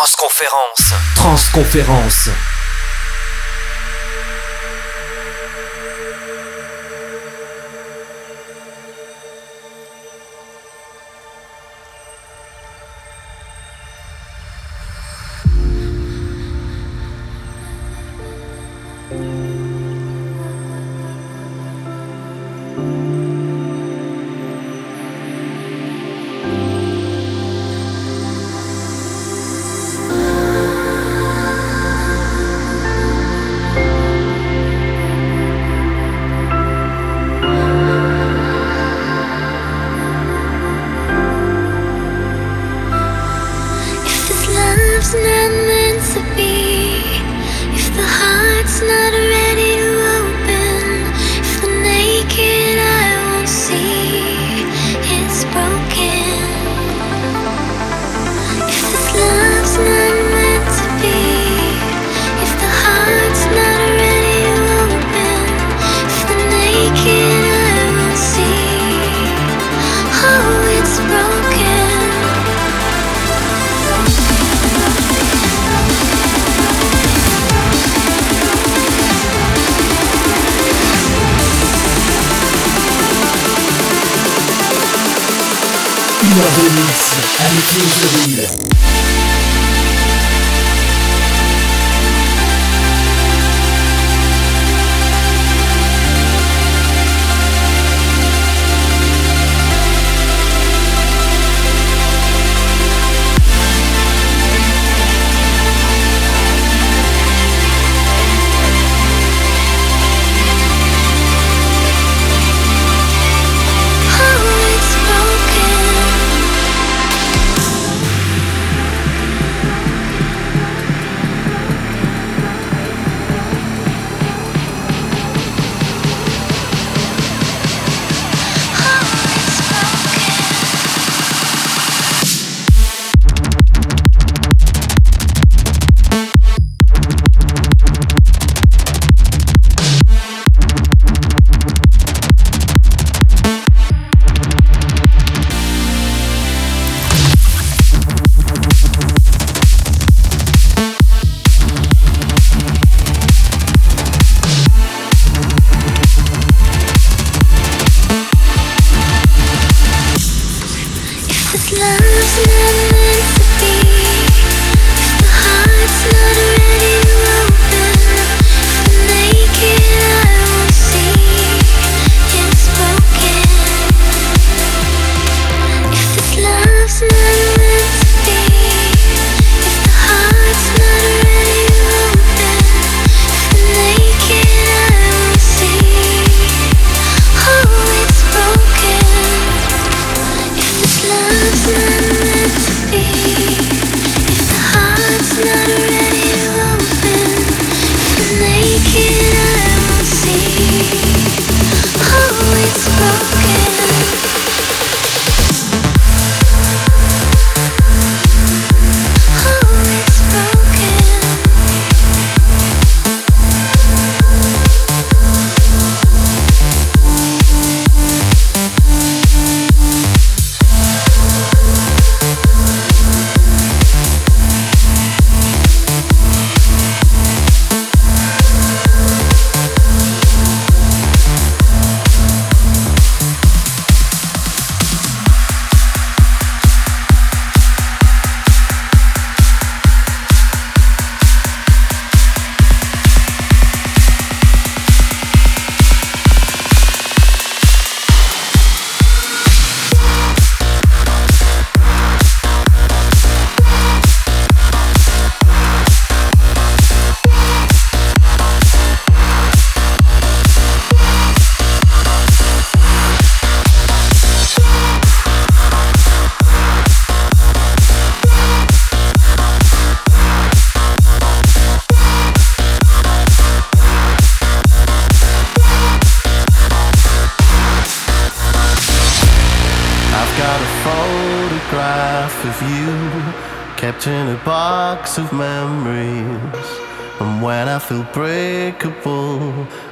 Transconférence. Transconférence.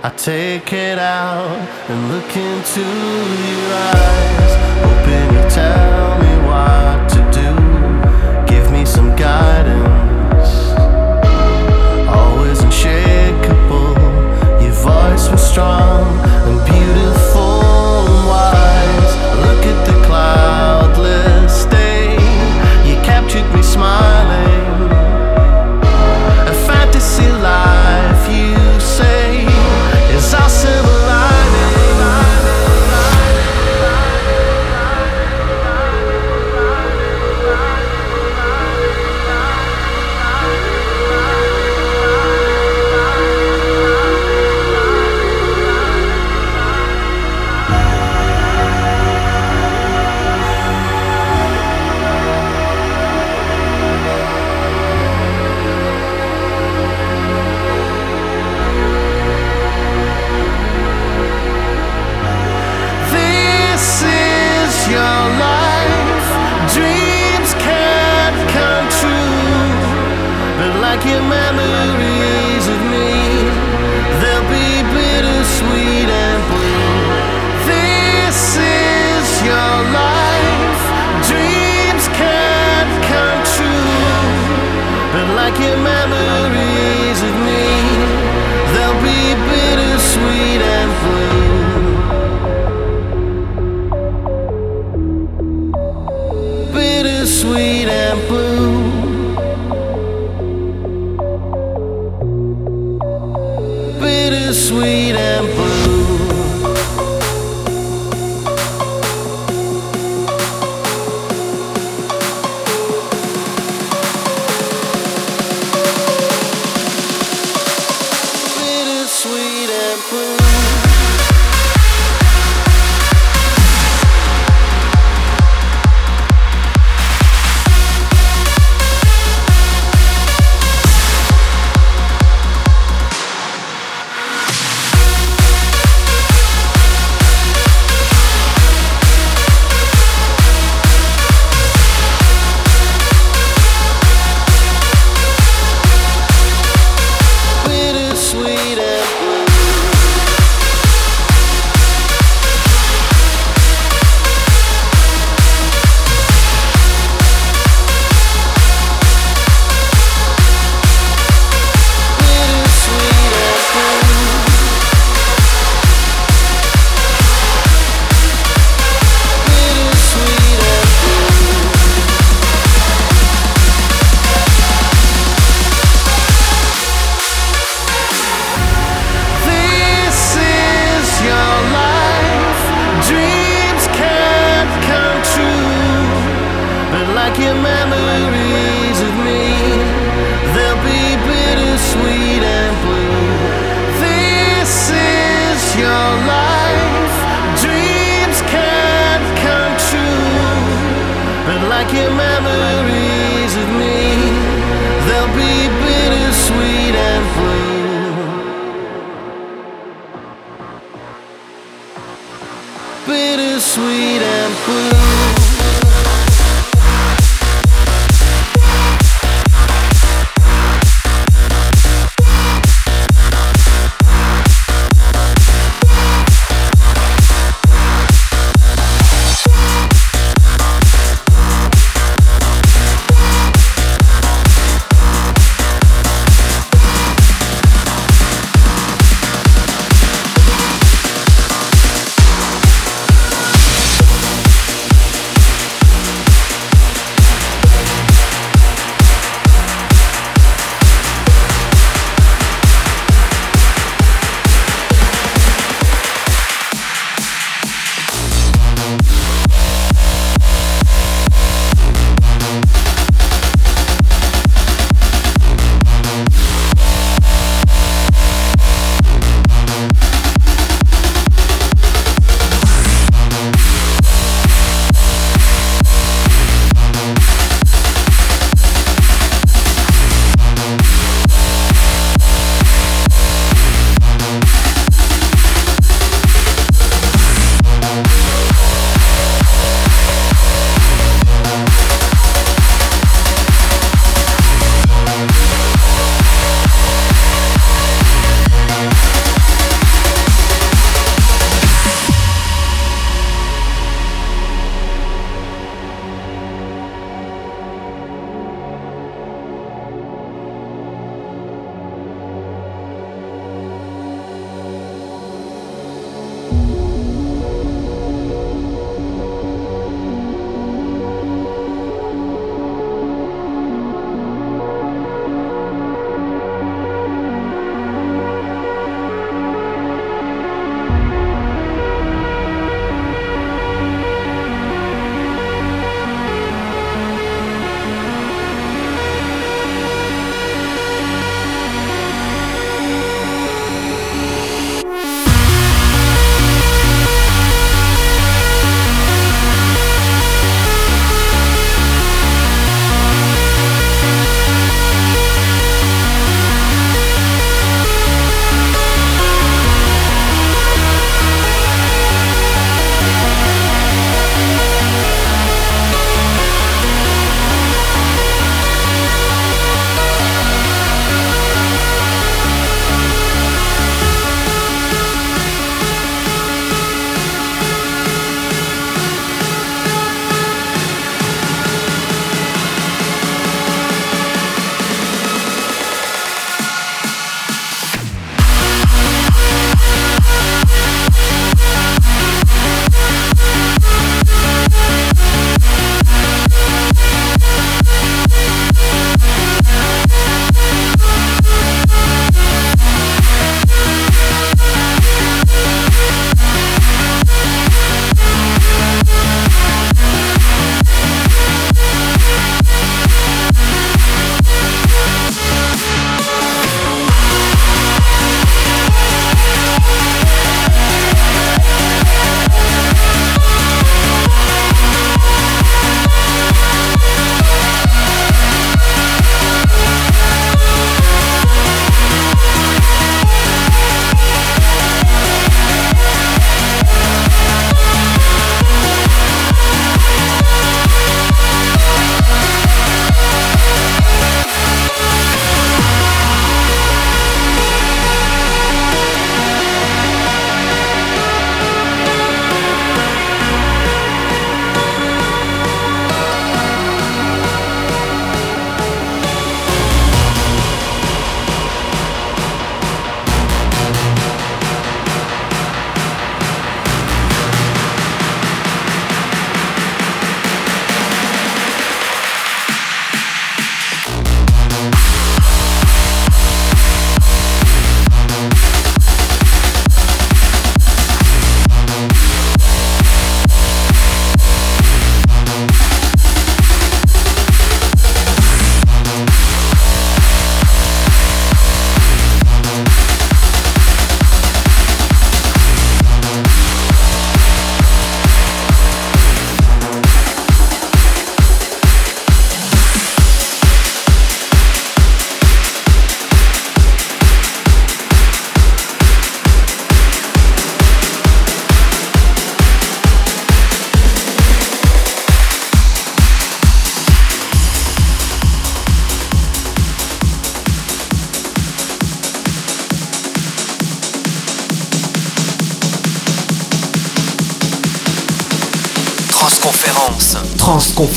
I take it out and look into your eyes. Hoping you tell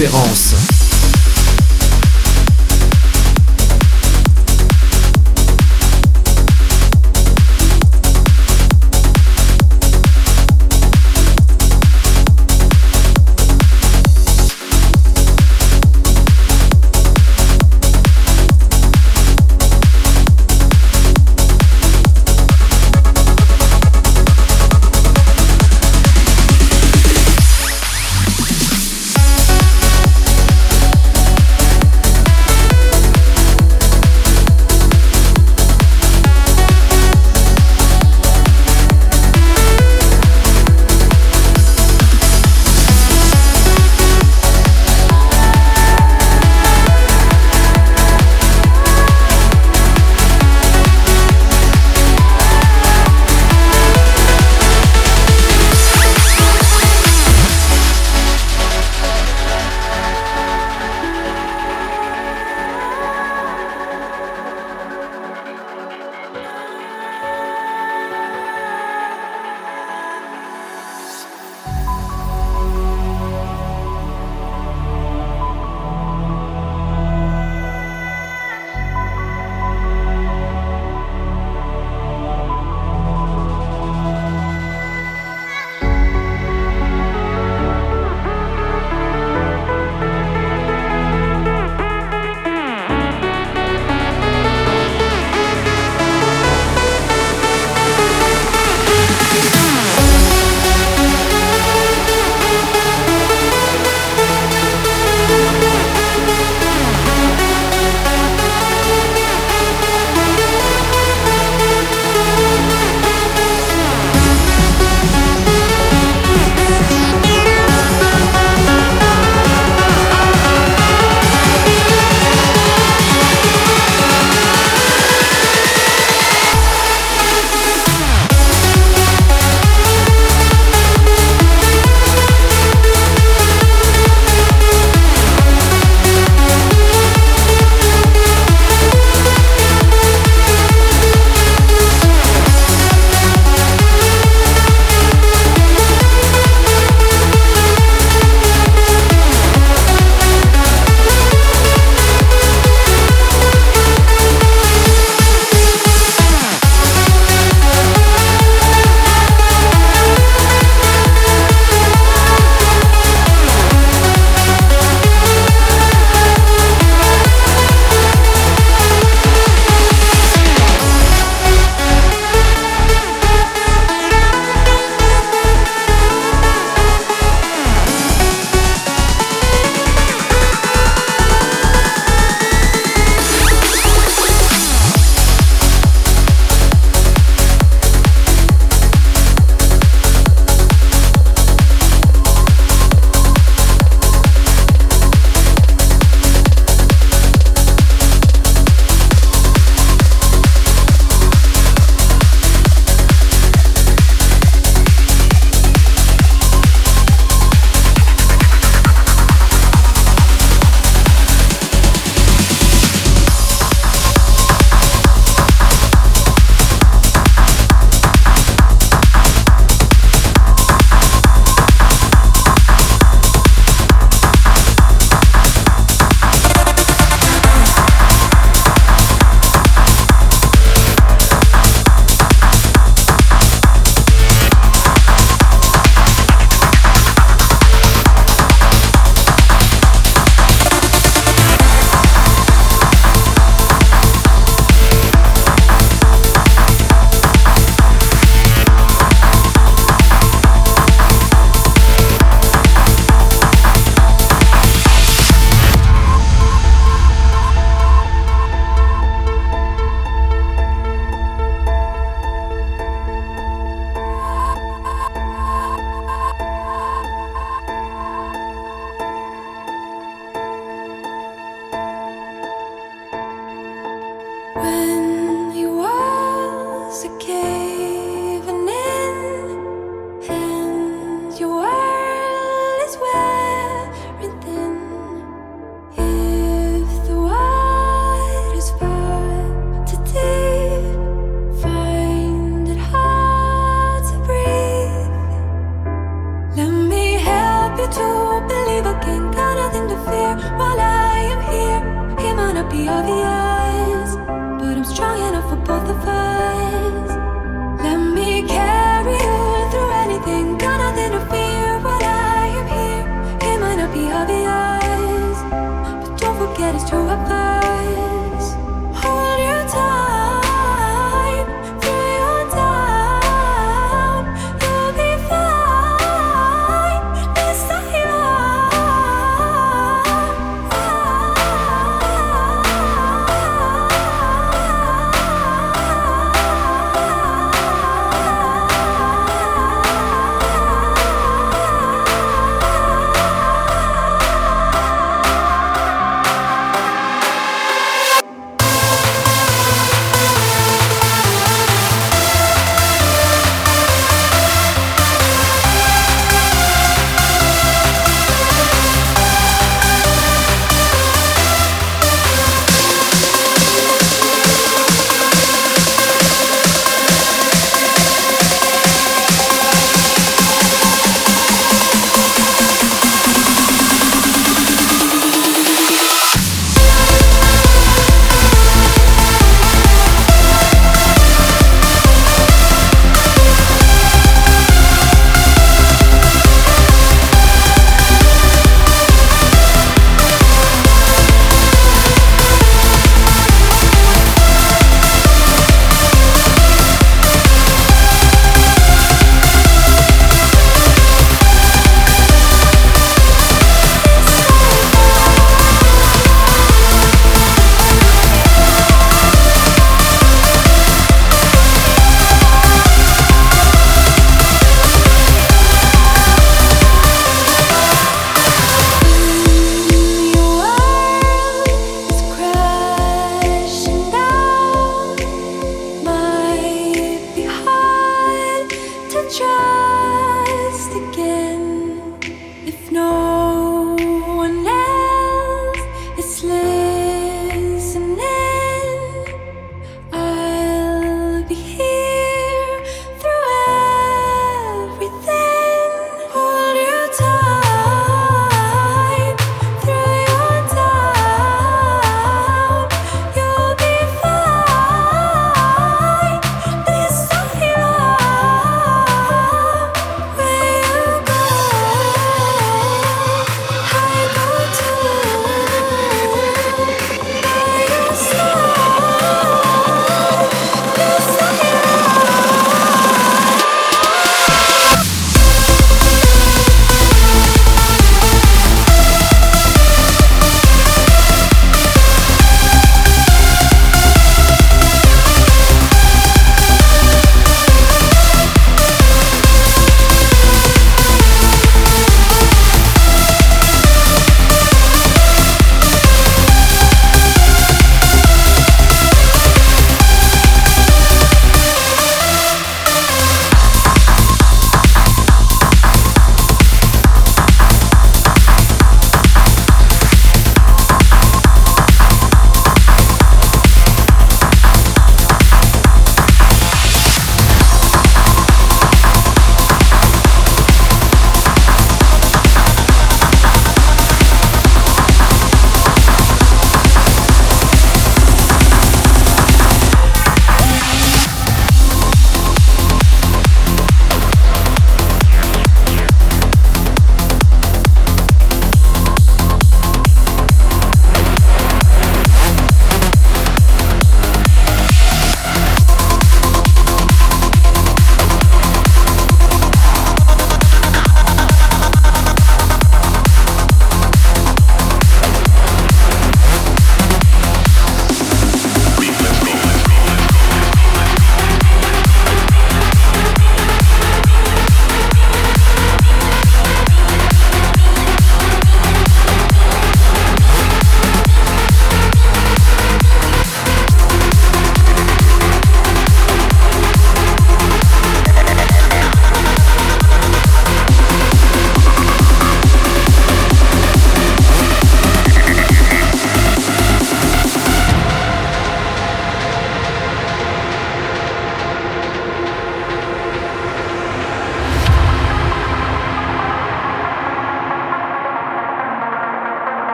conférence.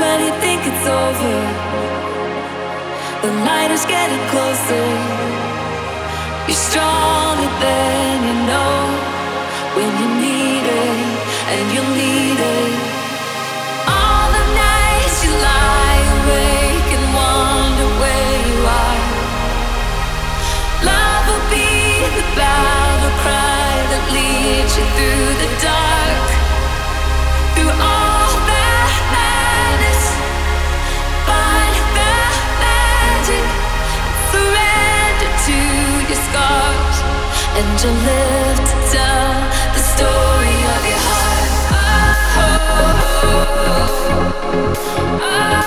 when you think it's over. The night is getting closer. You're stronger than. and you live to tell the story of your heart. Oh, oh, oh, oh, oh.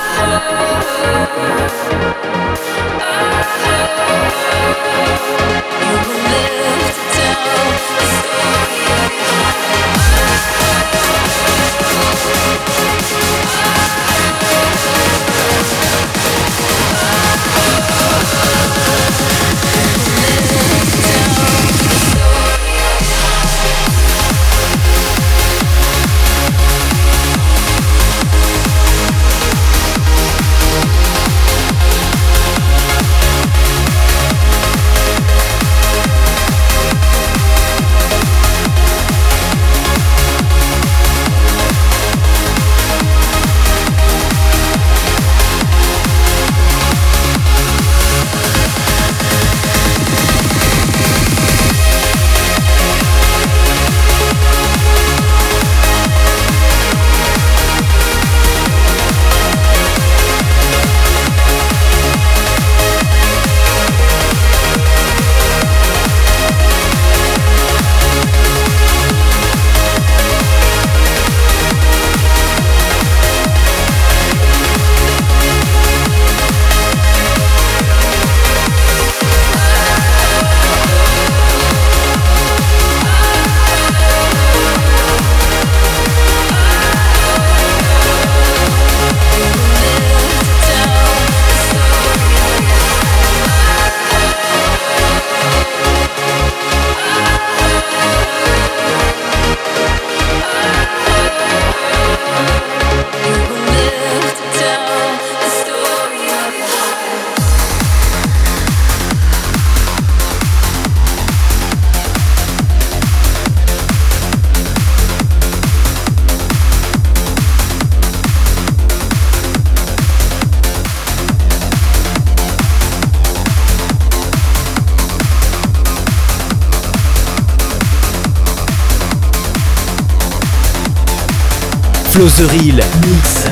ce. Mix.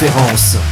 conférence.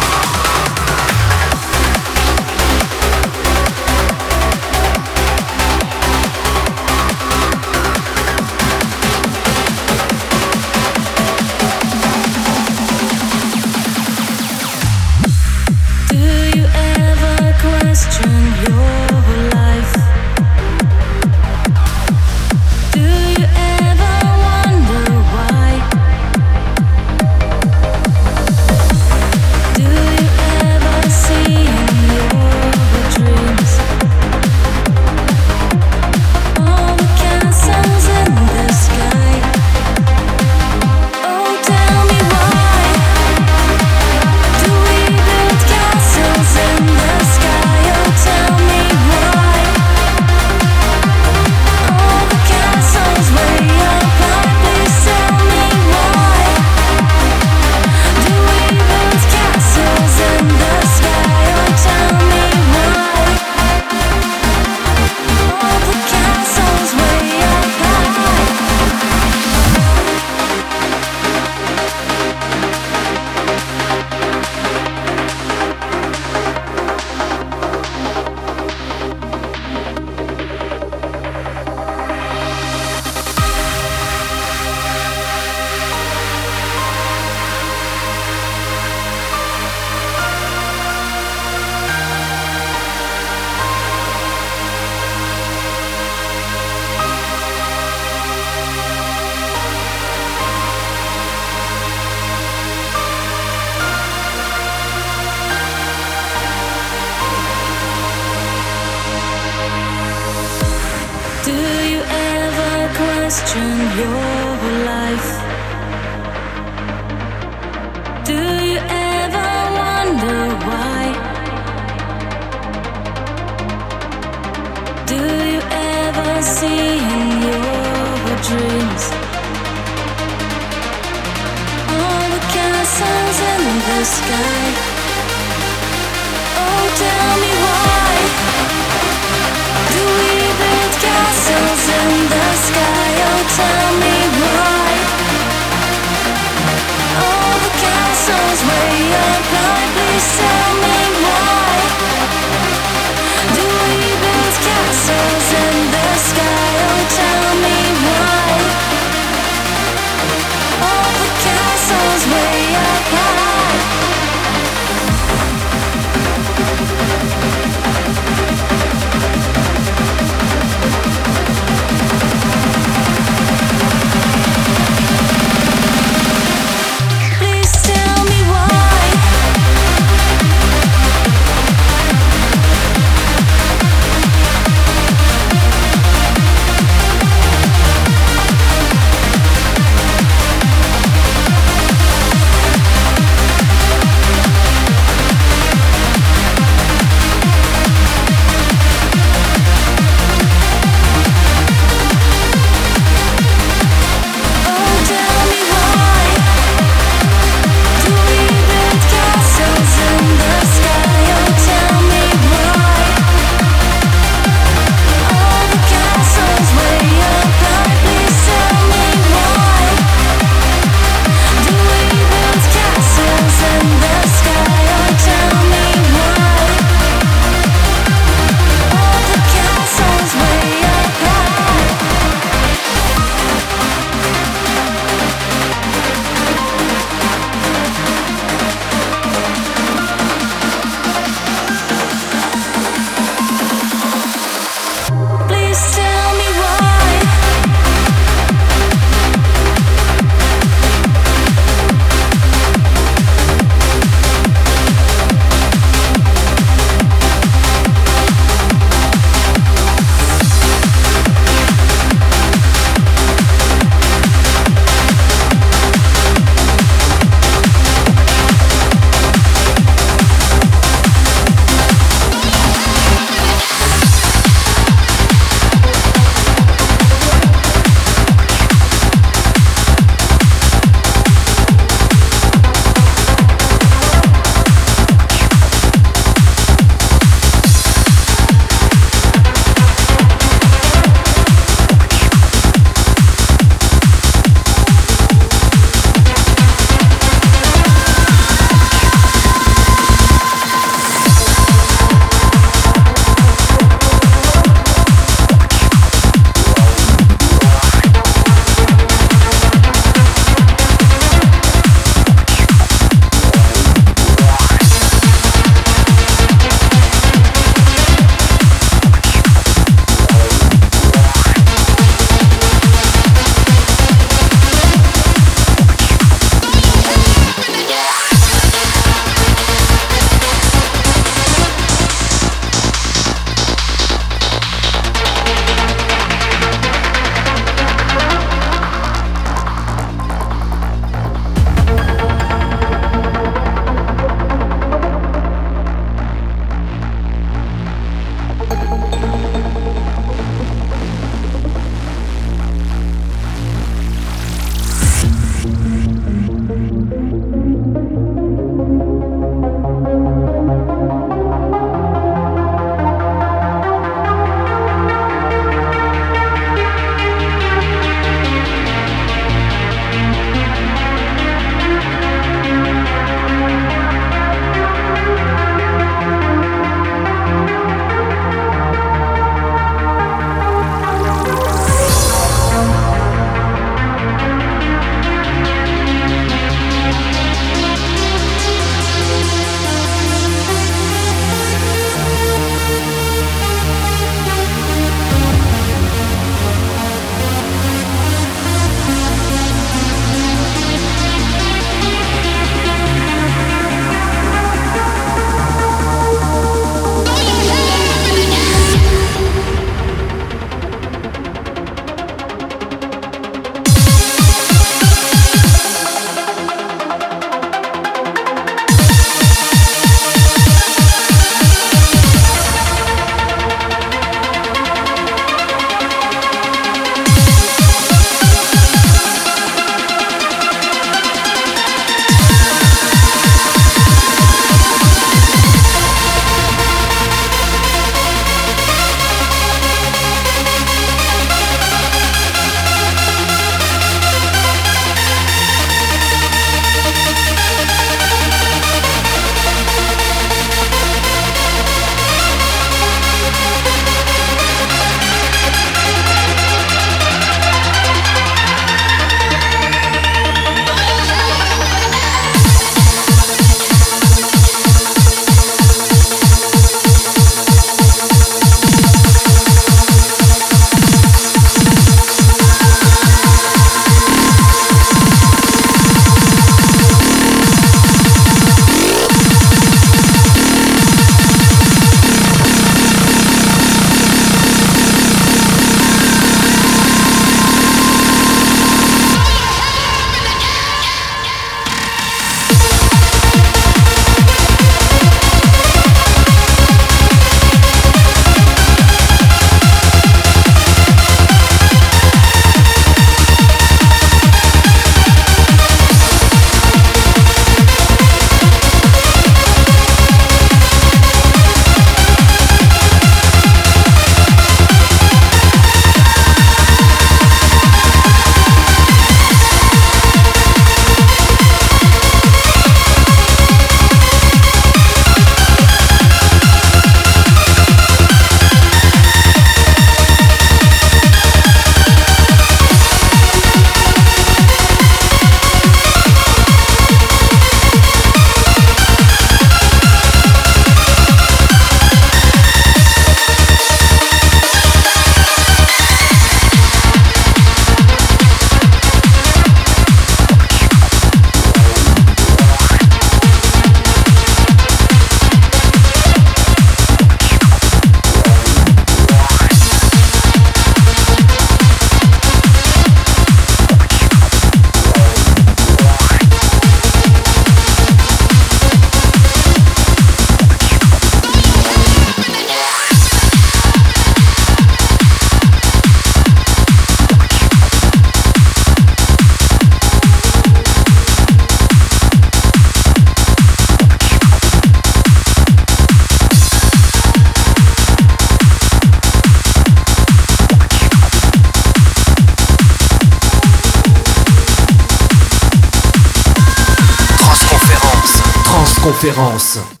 conférence.